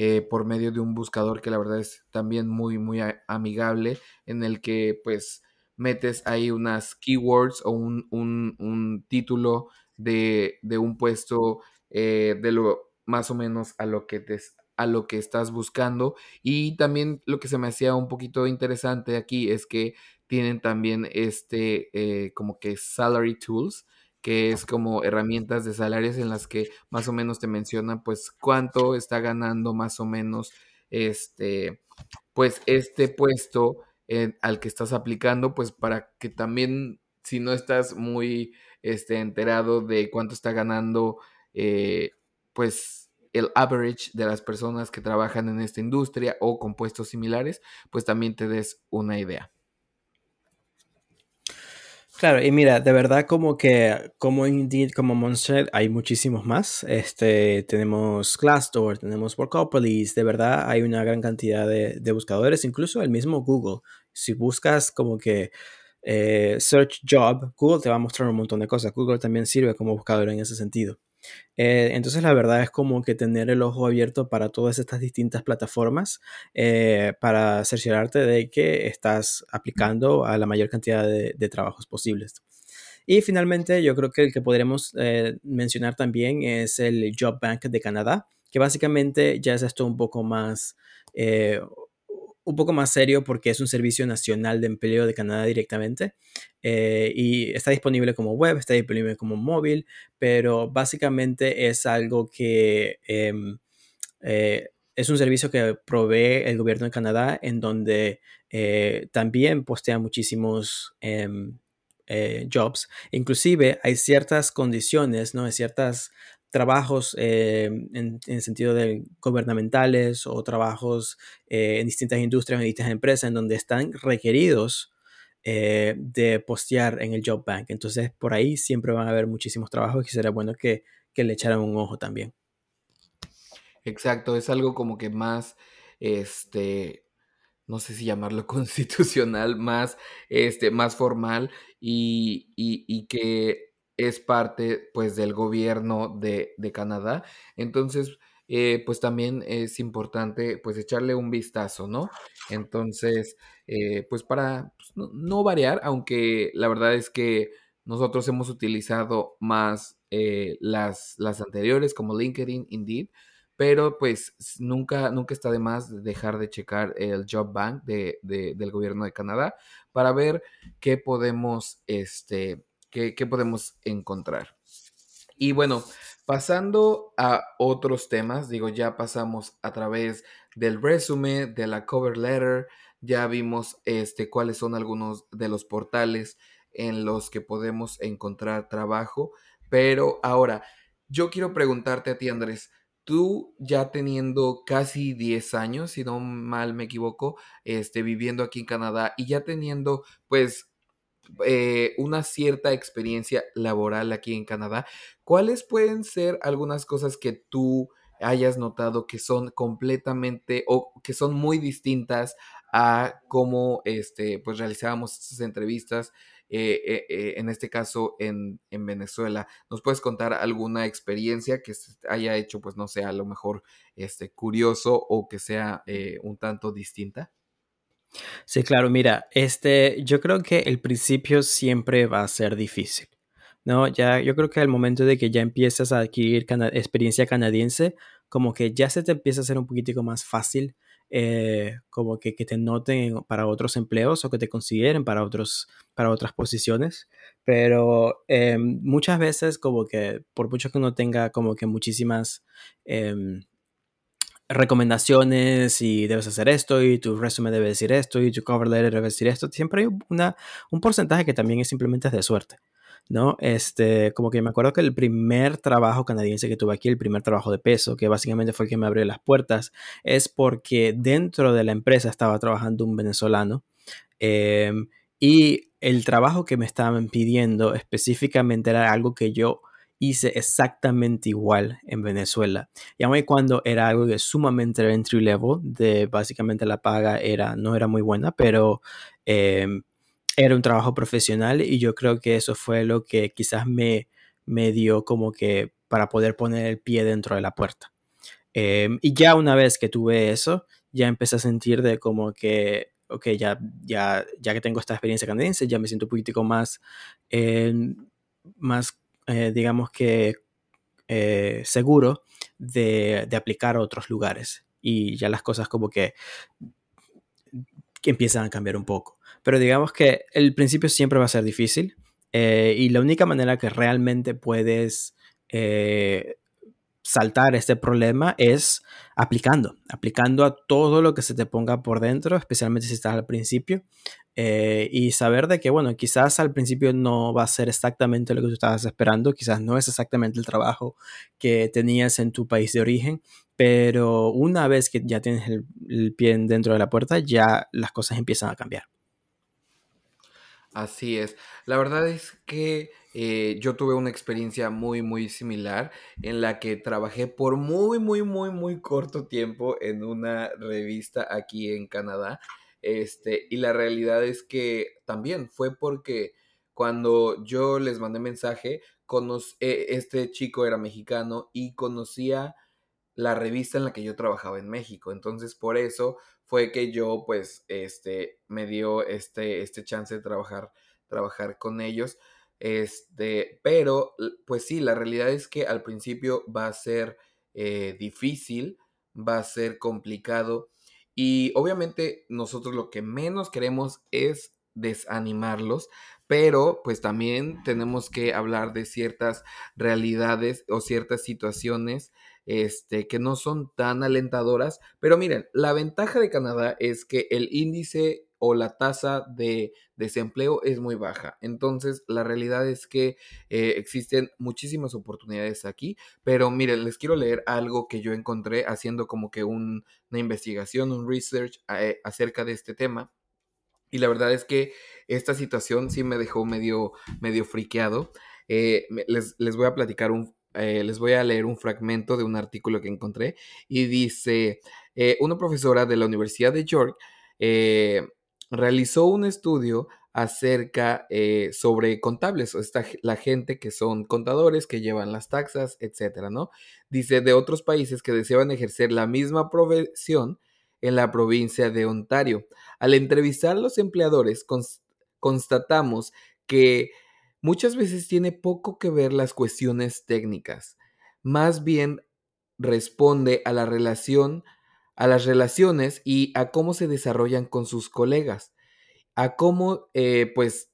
Eh, por medio de un buscador que la verdad es también muy, muy amigable, en el que pues metes ahí unas keywords o un, un, un título de, un puesto eh, de lo más o menos a lo que te, a lo que estás buscando. Y también lo que se me hacía un poquito interesante aquí es que tienen también este eh, como que salary tools, que es como herramientas de salarios en las que más o menos te mencionan pues cuánto está ganando más o menos este pues este puesto al que estás aplicando pues para que también si no estás muy este, enterado de cuánto está ganando, eh, pues el average de las personas que trabajan en esta industria o con puestos similares, pues también te des una idea. Claro, y mira, de verdad como que como Indeed, como Monster, hay muchísimos más. Este, tenemos Glassdoor, tenemos Workopolis, de verdad hay una gran cantidad de, de buscadores, incluso el mismo Google. Si buscas como que eh, search Job, Google te va a mostrar un montón de cosas. Google también sirve como buscador en ese sentido. Eh, entonces la verdad es como que tener el ojo abierto para todas estas distintas plataformas eh, para cerciorarte de que estás aplicando a la mayor cantidad de, trabajos posibles. Y finalmente yo creo que el que podremos mencionar también es el Job Bank de Canadá, que básicamente ya es esto un poco más un poco más serio porque es un servicio nacional de empleo de Canadá directamente eh, y está disponible como web, está disponible como móvil, pero básicamente es algo que em, eh, es un servicio que provee el gobierno de Canadá en donde eh, también postea muchísimos em, jobs. Inclusive hay ciertas condiciones, ¿no? Hay ciertas trabajos eh, en, en, sentido de gubernamentales o trabajos eh, en distintas industrias, en distintas empresas, en donde están requeridos eh, de postear en el Job Bank. Entonces, por ahí siempre van a haber muchísimos trabajos y será bueno que, que le echaran un ojo también. Exacto, es algo como que más, este, no sé si llamarlo constitucional, más, este, más formal y, y que es parte pues del gobierno de, Canadá. Entonces, eh, pues también es importante pues echarle un vistazo, ¿no? Entonces, eh, pues para pues, no, variar, aunque la verdad es que nosotros hemos utilizado más eh, las, las anteriores como LinkedIn, Indeed, pero pues nunca, nunca está de más dejar de checar el Job Bank de, del gobierno de Canadá para ver qué podemos, este, ¿Qué, podemos encontrar? Y bueno, pasando a otros temas, digo, ya pasamos a través del resumen, de la cover letter, ya vimos este, cuáles son algunos de los portales en los que podemos encontrar trabajo, pero ahora yo quiero preguntarte a ti, Andrés, tú ya teniendo casi 10 años, si no mal me equivoco, este, viviendo aquí en Canadá y ya teniendo, pues, eh, una cierta experiencia laboral aquí en Canadá, ¿cuáles pueden ser algunas cosas que tú hayas notado que son completamente o que son muy distintas a cómo este, pues realizábamos estas entrevistas, eh, eh, en este caso en, en, Venezuela. ¿Nos puedes contar alguna experiencia que haya hecho, pues no sé, a lo mejor este, curioso o que sea un tanto distinta? Sí, claro, mira, este, yo creo que el principio siempre va a ser difícil. ¿no? Ya, yo creo que al momento de que ya empiezas a adquirir experiencia canadiense, como que ya se te empieza a hacer un poquitico más fácil, eh, como que, que, te noten para otros empleos o que te consideren para, otros, para otras posiciones. Pero eh, muchas veces como que por mucho que uno tenga como que muchísimas... Eh, recomendaciones y debes hacer esto y tu resumen debe decir esto y tu cover letter debe decir esto. Siempre hay una, un porcentaje que también es simplemente de suerte. ¿no? Este, como que me acuerdo que el primer trabajo canadiense que tuve aquí, el primer trabajo de peso, que básicamente fue el que me abrió las puertas, es porque dentro de la empresa estaba trabajando un venezolano em, y el trabajo que me estaban pidiendo específicamente era algo que yo hice exactamente igual en Venezuela. Y aun cuando era algo de sumamente entry level, de básicamente la paga era, no era muy buena, pero em, era un trabajo profesional y yo creo que eso fue lo que quizás me, me dio como que para poder poner el pie dentro de la puerta. Em, y ya una vez que tuve eso, ya empecé a sentir de como que, ok, ya, ya, ya que tengo esta experiencia canadiense, ya me siento un poquitico más, em, más eh, digamos que, eh, seguro de, de, aplicar a otros lugares. Y ya las cosas como que, empiezan a cambiar un poco. Pero digamos que el principio siempre va a ser difícil eh, y la única manera que realmente puedes saltar este problema es aplicando, aplicando a todo lo que se te ponga por dentro, especialmente si estás al principio, eh, y saber de que, bueno, quizás al principio no va a ser exactamente lo que tú estabas esperando, quizás no es exactamente el trabajo que tenías en tu país de origen, pero una vez que ya tienes el, el pie dentro de la puerta, ya las cosas empiezan a cambiar. Así es. La verdad es que eh, yo tuve una experiencia muy, muy similar en la que trabajé por muy, muy, muy, muy corto tiempo en una revista aquí en Canadá. Este, y la realidad es que también fue porque cuando yo les mandé mensaje, eh, este chico era mexicano y conocía la revista en la que yo trabajaba en México. Entonces, por eso fue que yo, pues, este, me dio este, este chance de trabajar, trabajar con ellos. Este, pero, pues sí, la realidad es que al principio va a ser eh, difícil, va a ser complicado. Y obviamente nosotros lo que menos queremos es desanimarlos, pero pues también tenemos que hablar de ciertas realidades o ciertas situaciones este, que no son tan alentadoras. Pero miren, la ventaja de Canadá es que el índice o la tasa de desempleo es muy baja. Entonces, la realidad es que eh, existen muchísimas oportunidades aquí. Pero miren, les quiero leer algo que yo encontré haciendo como que una investigación, un research eh, acerca de este tema. Y la verdad es que esta situación sí me dejó medio, medio friqueado. Eh, les, les, voy a platicar un, eh, les voy a leer un fragmento de un artículo que encontré y dice, eh, una profesora de la Universidad de York eh, realizó un estudio acerca sobre contables, o esta, la gente que son contadores, que llevan las taxas, etcétera, ¿no? Dice de otros países que deseaban ejercer la misma profesión en la provincia de Ontario. Al entrevistar a los empleadores, constatamos que muchas veces tiene poco que ver las cuestiones técnicas, más bien responde a la relación, a las relaciones y a cómo se desarrollan con sus colegas, a cómo eh, pues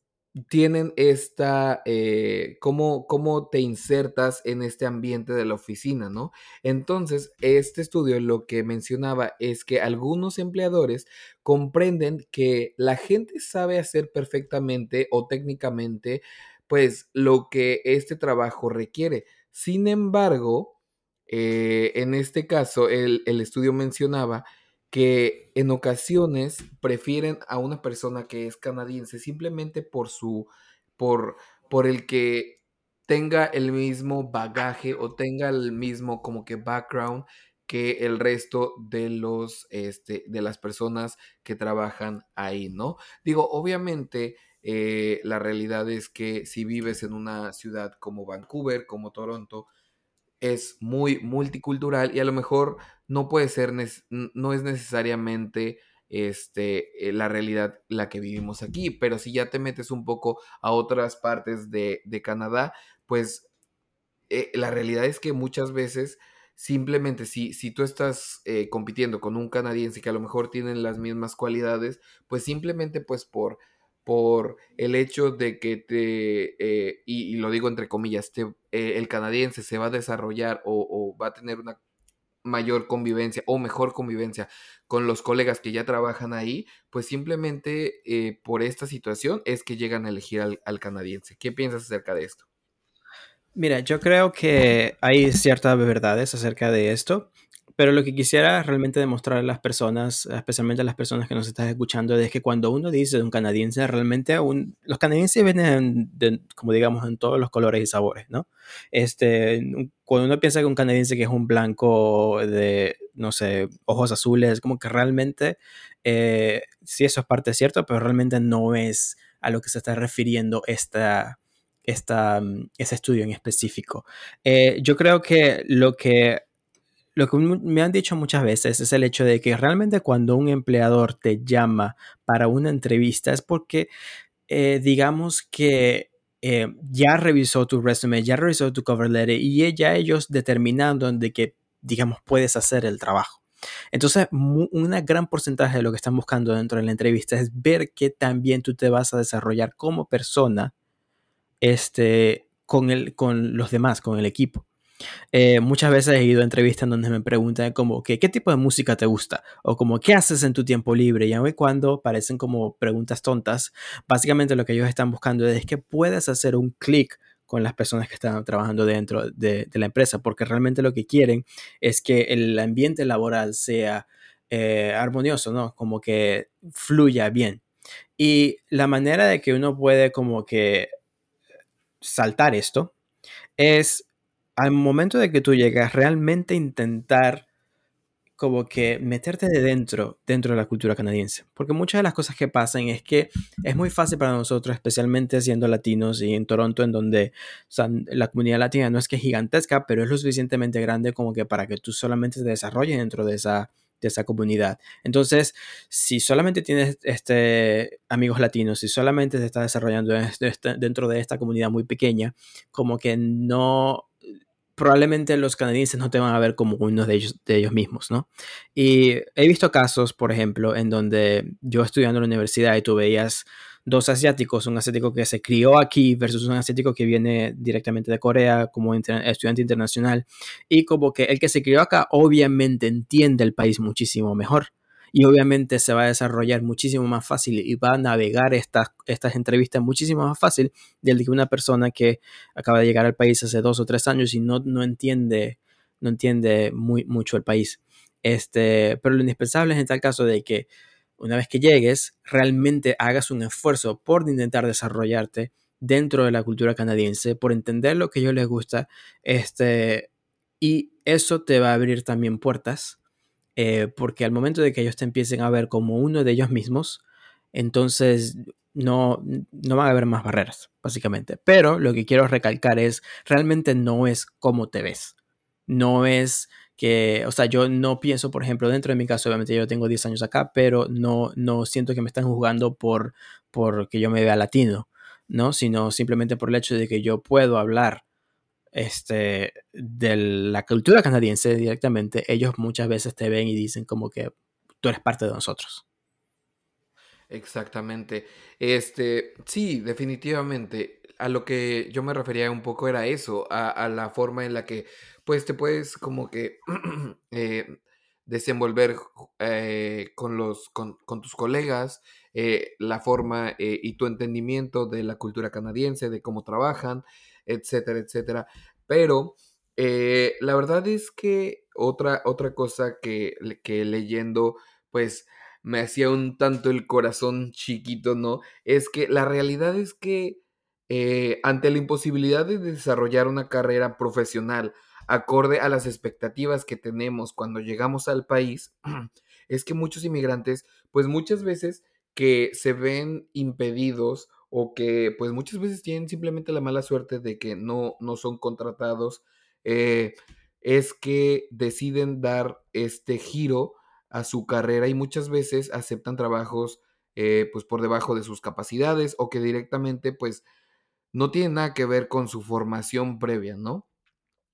tienen esta, eh, cómo, cómo te insertas en este ambiente de la oficina, ¿no? Entonces, este estudio lo que mencionaba es que algunos empleadores comprenden que la gente sabe hacer perfectamente o técnicamente pues lo que este trabajo requiere. Sin embargo, eh, en este caso, el, el estudio mencionaba que en ocasiones prefieren a una persona que es canadiense simplemente por su, por, por el que tenga el mismo bagaje o tenga el mismo como que background que el resto de los, este, de las personas que trabajan ahí, ¿no? Digo, obviamente, eh, la realidad es que si vives en una ciudad como Vancouver, como Toronto, es muy multicultural y a lo mejor no puede ser, no es necesariamente este, eh, la realidad la que vivimos aquí, pero si ya te metes un poco a otras partes de, Canadá, pues eh, la realidad es que muchas veces simplemente si, si tú estás compitiendo con un canadiense que a lo mejor tienen las mismas cualidades, pues simplemente pues por, por el hecho de que te, eh, y, lo digo entre comillas, el canadiense se va a desarrollar o, va a tener una mayor convivencia o mejor convivencia con los colegas que ya trabajan ahí, pues simplemente por esta situación es que llegan a elegir al canadiense. ¿Qué piensas acerca de esto? Mira, yo creo que hay ciertas verdades acerca de esto, pero lo que quisiera realmente demostrar a las personas, especialmente a las personas que nos están escuchando, es que cuando uno dice de un canadiense, realmente un, los canadienses vienen, como digamos, en todos los colores y sabores, ¿no? Este, cuando uno piensa que un canadiense que es un blanco de, no sé, ojos azules, como que realmente, eh, sí, eso es parte cierto, pero realmente no es a lo que se está refiriendo esta esta, mm, ese estudio en específico. Eh, yo creo que lo que lo que me han dicho muchas veces es el hecho de que realmente cuando un empleador te llama para una entrevista es porque eh, digamos que eh, ya revisó tu resumen, ya revisó tu cover letter y ya ellos determinando de que digamos puedes hacer el trabajo. Entonces, un gran porcentaje de lo que están buscando dentro de la entrevista es ver que también tú te vas a desarrollar como persona este, con, el, con los demás, con el equipo. Eh, muchas veces he ido a entrevistas donde me preguntan como que, qué tipo de música te gusta o como qué haces en tu tiempo libre y aun cuando parecen como preguntas tontas, básicamente lo que ellos están buscando es que puedas hacer un clic con las personas que están trabajando dentro de, la empresa porque realmente lo que quieren es que el ambiente laboral sea eh, armonioso, ¿no? Como que fluya bien. Y la manera de que uno puede como que saltar esto es al momento de que tú llegas realmente intentar como que meterte de dentro, dentro de la cultura canadiense. Porque muchas de las cosas que pasan es que es muy fácil para nosotros, especialmente siendo latinos y en Toronto, en donde la comunidad latina no es que gigantesca, pero es lo suficientemente grande como que para que tú solamente te desarrolles dentro de esa de esa comunidad. Entonces, si solamente tienes este, amigos latinos, si solamente se está desarrollando este, dentro de esta comunidad muy pequeña, como que no, probablemente los canadienses no te van a ver como uno de ellos, de ellos mismos, ¿no? Y he visto casos, por ejemplo, en donde yo estudiando en la universidad y tú veías dos asiáticos, un asiático que se crió aquí versus un asiático que viene directamente de Corea como estudiante internacional. Y como que el que se crió acá obviamente entiende el país muchísimo mejor. Y obviamente se va a desarrollar muchísimo más fácil y va a navegar estas, estas entrevistas muchísimo más fácil del que una persona que acaba de llegar al país hace dos o tres años y no, no entiende, no entiende muy, mucho el país. Este, pero lo indispensable es en tal caso de que una vez que llegues, realmente hagas un esfuerzo por intentar desarrollarte dentro de la cultura canadiense, por entender lo que a ellos les gusta, este, y eso te va a abrir también puertas, eh, porque al momento de que ellos te empiecen a ver como uno de ellos mismos, entonces no, no van a haber más barreras, básicamente. Pero lo que quiero recalcar es, realmente no es como te ves, no es que, o sea, yo no pienso, por ejemplo, dentro de mi caso, obviamente yo tengo 10 años acá, pero no, no siento que me están juzgando por, por que yo me vea latino, ¿no? Sino simplemente por el hecho de que yo puedo hablar este, de la cultura canadiense directamente, ellos muchas veces te ven y dicen como que tú eres parte de nosotros. Exactamente. Este, sí, definitivamente. A lo que yo me refería un poco era eso, a, la forma en la que pues te puedes como que eh, desenvolver eh, con, los, con, tus colegas, eh, la forma y tu entendimiento de la cultura canadiense, de cómo trabajan, etcétera, etcétera. Pero Eh, la verdad es que otra, otra cosa que, que leyendo, pues me hacía un tanto el corazón chiquito, ¿no? Es que la realidad es que eh, ante la imposibilidad de desarrollar una carrera profesional acorde a las expectativas que tenemos cuando llegamos al país, es que muchos inmigrantes, pues muchas veces que se ven impedidos o que pues muchas veces tienen simplemente la mala suerte de que no, no son contratados, eh, es que deciden dar este giro a su carrera y muchas veces aceptan trabajos eh, pues por debajo de sus capacidades o que directamente pues no tienen nada que ver con su formación previa, ¿no?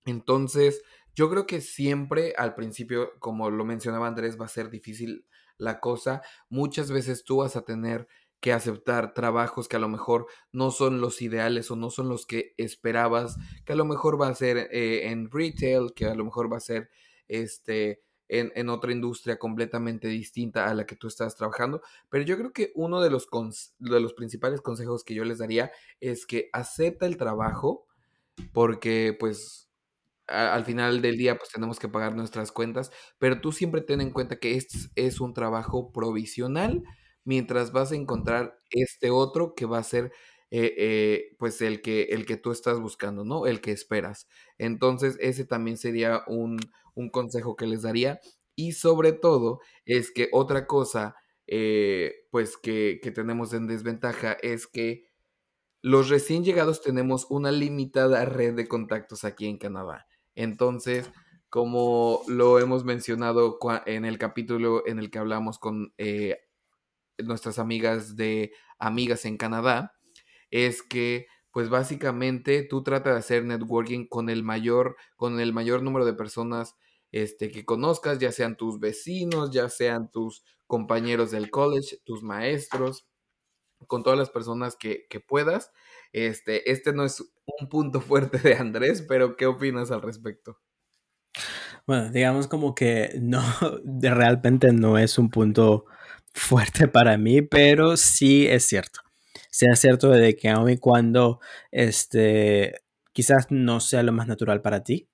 Entonces, yo creo que siempre al principio, como lo mencionaba Andrés, va a ser difícil la cosa. Muchas veces tú vas a tener que aceptar trabajos que a lo mejor no son los ideales o no son los que esperabas, que a lo mejor va a ser eh, en retail, que a lo mejor va a ser este, en, en, otra industria completamente distinta a la que tú estás trabajando. Pero yo creo que uno de los, de los principales consejos que yo les daría es que acepta el trabajo porque pues al final del día pues tenemos que pagar nuestras cuentas, pero tú siempre ten en cuenta que este es un trabajo provisional mientras vas a encontrar este otro que va a ser eh, eh, pues el que, el que tú estás buscando, ¿no? El que esperas. Entonces ese también sería un, un consejo que les daría. Y sobre todo es que otra cosa eh, pues que, que tenemos en desventaja es que los recién llegados tenemos una limitada red de contactos aquí en Canadá. Entonces, como lo hemos mencionado en el capítulo en el que hablamos con nuestras amigas de Amigas en Canadá, es que pues básicamente tú tratas de hacer networking con el mayor, con el mayor número de personas este, que conozcas, ya sean tus vecinos, ya sean tus compañeros del college, tus maestros, con todas las personas que, que puedas. Este, este no es un punto fuerte de Andrés, pero ¿qué opinas al respecto? Bueno, digamos como que no, realmente no es un punto fuerte para mí, pero sí es cierto. Sí es cierto de que aun y cuando este, quizás no sea lo más natural para ti,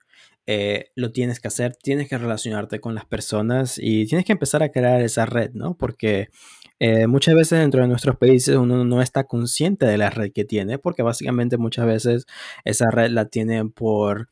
eh, lo tienes que hacer, tienes que relacionarte con las personas y tienes que empezar a crear esa red, ¿no? Porque eh, muchas veces dentro de nuestros países uno no está consciente de la red que tiene, porque básicamente muchas veces esa red la tienen por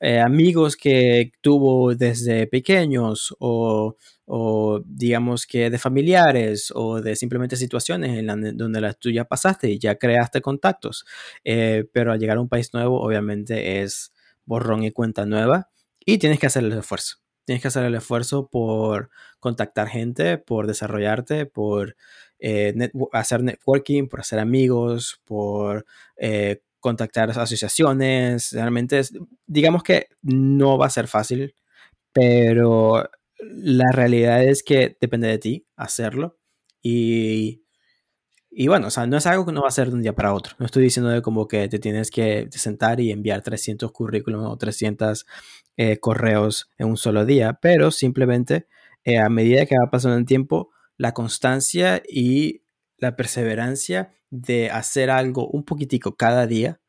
eh, amigos que tuvo desde pequeños o, o, digamos que de familiares o de simplemente situaciones en donde las tú ya pasaste y ya creaste contactos. pero al llegar a un país nuevo obviamente es borrón y cuenta nueva y tienes que hacer el esfuerzo. Tienes que hacer el esfuerzo por contactar gente, por desarrollarte, por eh, hacer networking, por hacer amigos, por eh, contactar asociaciones. Realmente, es, digamos que no va a ser fácil, pero la realidad es que depende de ti hacerlo. Y y bueno, o sea, no es algo que no va a ser de un día para otro. No estoy diciendo de como que te tienes que sentar y enviar 300 currículums o 300 eh, correos en un solo día, pero simplemente eh, a medida que va pasando el tiempo, la constancia y la perseverancia de hacer algo un poquitico cada día,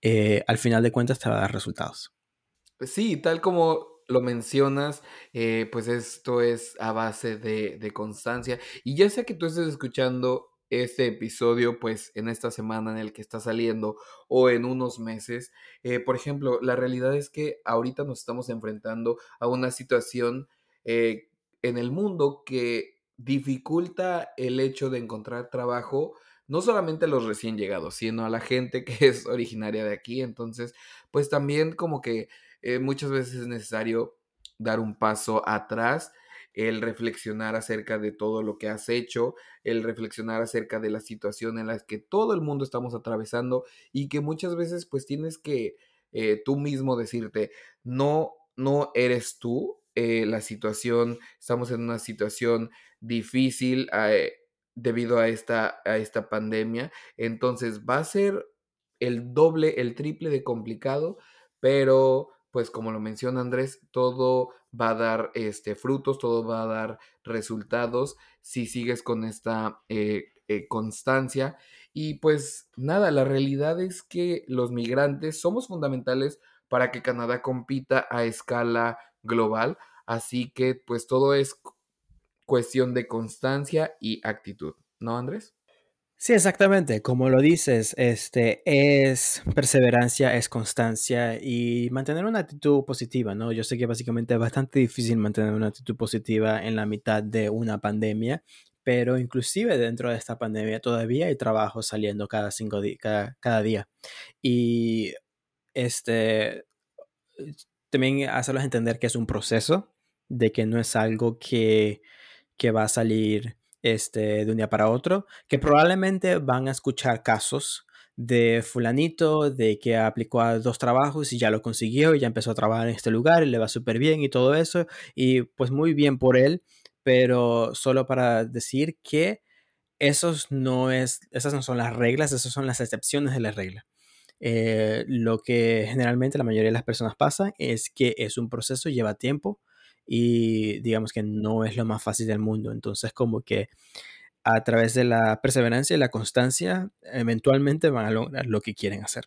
eh, al final de cuentas te va a dar resultados. Sí, tal como lo mencionas, pues esto es a base de, de constancia. Y ya sea que tú estés escuchando este episodio, pues en esta semana en el que está saliendo o en unos meses. Eh, por ejemplo, la realidad es que ahorita nos estamos enfrentando a una situación eh, en el mundo que dificulta el hecho de encontrar trabajo, no solamente a los recién llegados, sino a la gente que es originaria de aquí. Entonces, pues también como que eh, muchas veces es necesario dar un paso atrás el reflexionar acerca de todo lo que has hecho, el reflexionar acerca de la situación en la que todo el mundo estamos atravesando y que muchas veces pues tienes que eh, tú mismo decirte, no, no eres tú, eh, la situación, estamos en una situación difícil debido a esta, a esta pandemia, entonces va a ser el doble, el triple de complicado, pero pues como lo menciona Andrés, todo va a dar este, frutos, todo va a dar resultados si sigues con esta eh, eh, constancia. Y pues nada, la realidad es que los migrantes somos fundamentales para que Canadá compita a escala global. Así que pues todo es cuestión de constancia y actitud, ¿no, Andrés? Sí, exactamente. Como lo dices, este es perseverancia, es constancia y mantener una actitud positiva, ¿no? Yo sé que básicamente es bastante difícil mantener una actitud positiva en la mitad de una pandemia, pero inclusive dentro de esta pandemia todavía hay trabajo saliendo cada cinco días, cada, día. Y este también hacerlos entender que es un proceso, de que no es algo que, que va a salir este, de un día para otro, que probablemente van a escuchar casos de fulanito, de que aplicó a dos trabajos y ya lo consiguió y ya empezó a trabajar en este lugar y le va súper bien y todo eso, y pues muy bien por él, pero solo para decir que esos no es, esas no son las reglas, esas son las excepciones de la regla. Eh, lo que generalmente la mayoría de las personas pasa es que es un proceso, lleva tiempo, y digamos que no es lo más fácil del mundo. Entonces como que a través de la perseverancia y la constancia, eventualmente van a lograr lo que quieren hacer.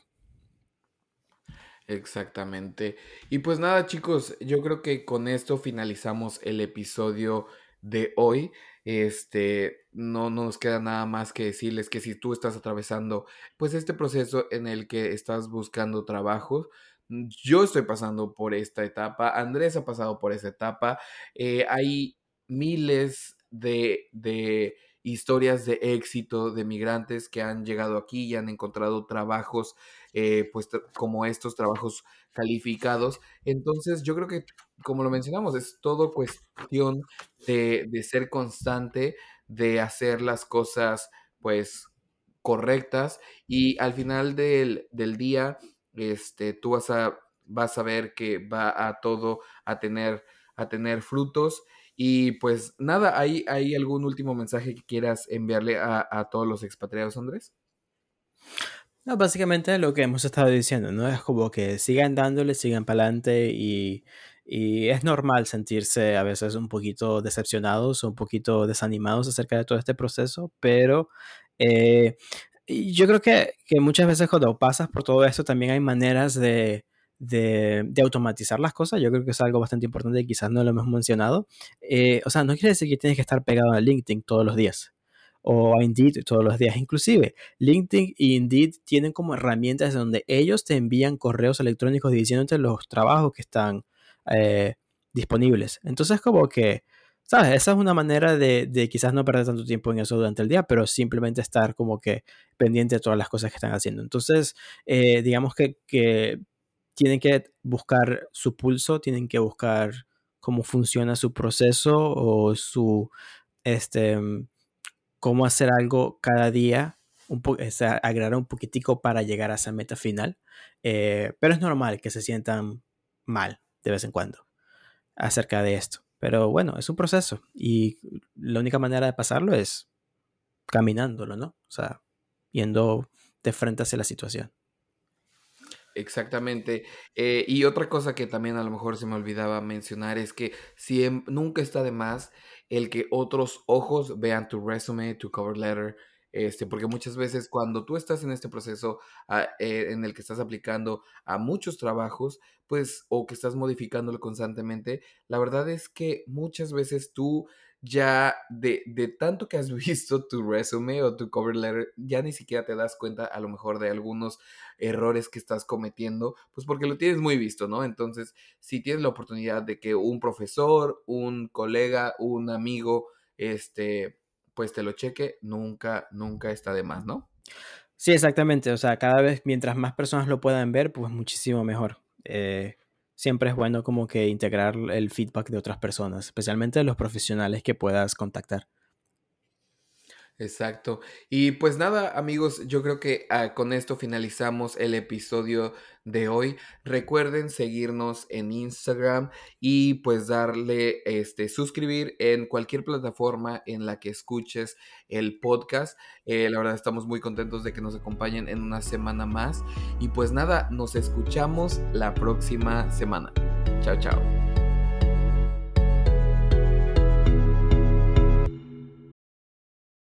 Exactamente. Y pues nada, chicos, yo creo que con esto finalizamos el episodio de hoy. Este, no, no nos queda nada más que decirles que si tú estás atravesando pues este proceso en el que estás buscando trabajo, yo estoy pasando por esta etapa, Andrés ha pasado por esa etapa, eh, hay miles de, de, historias de éxito de migrantes que han llegado aquí y han encontrado trabajos, eh, pues como estos trabajos calificados. Entonces yo creo que, como lo mencionamos, es todo cuestión de, de ser constante, de hacer las cosas pues correctas y al final del, del día este, tú vas a, vas a ver que va a todo a tener, a tener frutos. Y pues nada, ¿hay, ¿hay algún último mensaje que quieras enviarle a, a todos los expatriados, Andrés? No, básicamente lo que hemos estado diciendo, ¿no? Es como que sigan dándole, sigan para adelante y, y, es normal sentirse a veces un poquito decepcionados, un poquito desanimados acerca de todo este proceso, pero eh, yo creo que, muchas veces cuando pasas por todo esto también hay maneras de, automatizar las cosas. Yo creo que es algo bastante importante y quizás no lo hemos mencionado. Eh, o sea, no quiere decir que tienes que estar pegado a LinkedIn todos los días o a Indeed todos los días. Inclusive, LinkedIn y Indeed tienen como herramientas donde ellos te envían correos electrónicos diciéndote los trabajos que están eh, disponibles. Entonces, como que Esa es una manera de, quizás no perder tanto tiempo en eso durante el día, pero simplemente estar como que pendiente de todas las cosas que están haciendo. Entonces, eh, digamos que, tienen que buscar su pulso, tienen que buscar cómo funciona su proceso o su, este, cómo hacer algo cada día, un agregar un poquitico para llegar a esa meta final. Eh, pero es normal que se sientan mal de vez en cuando acerca de esto. Pero bueno, es un proceso y la única manera de pasarlo es caminándolo, ¿no? O sea, yendo de frente hacia la situación. Exactamente. Eh, y otra cosa que también a lo mejor se me olvidaba mencionar es que nunca está de más el que otros ojos vean tu resume, tu cover letter, este, porque muchas veces cuando tú estás en este proceso ah, eh, en el que estás aplicando a muchos trabajos, pues, o que estás modificándolo constantemente, la verdad es que muchas veces tú ya de, de, tanto que has visto tu resume o tu cover letter, ya ni siquiera te das cuenta a lo mejor de algunos errores que estás cometiendo, pues porque lo tienes muy visto, ¿no? Entonces, si tienes la oportunidad de que un profesor, un colega, un amigo, este, pues te lo cheque, nunca, nunca está de más, ¿no? Sí, exactamente. O sea, cada vez mientras más personas lo puedan ver, pues muchísimo mejor. Eh, siempre es bueno como que integrar el feedback de otras personas, especialmente de los profesionales que puedas contactar. Exacto. Y pues nada, amigos, yo creo que ah, con esto finalizamos el episodio de hoy. Recuerden seguirnos en Instagram y pues darle, este, suscribir en cualquier plataforma en la que escuches el podcast. Eh, la verdad estamos muy contentos de que nos acompañen en una semana más. Y pues nada, nos escuchamos la próxima semana. Chao, chao.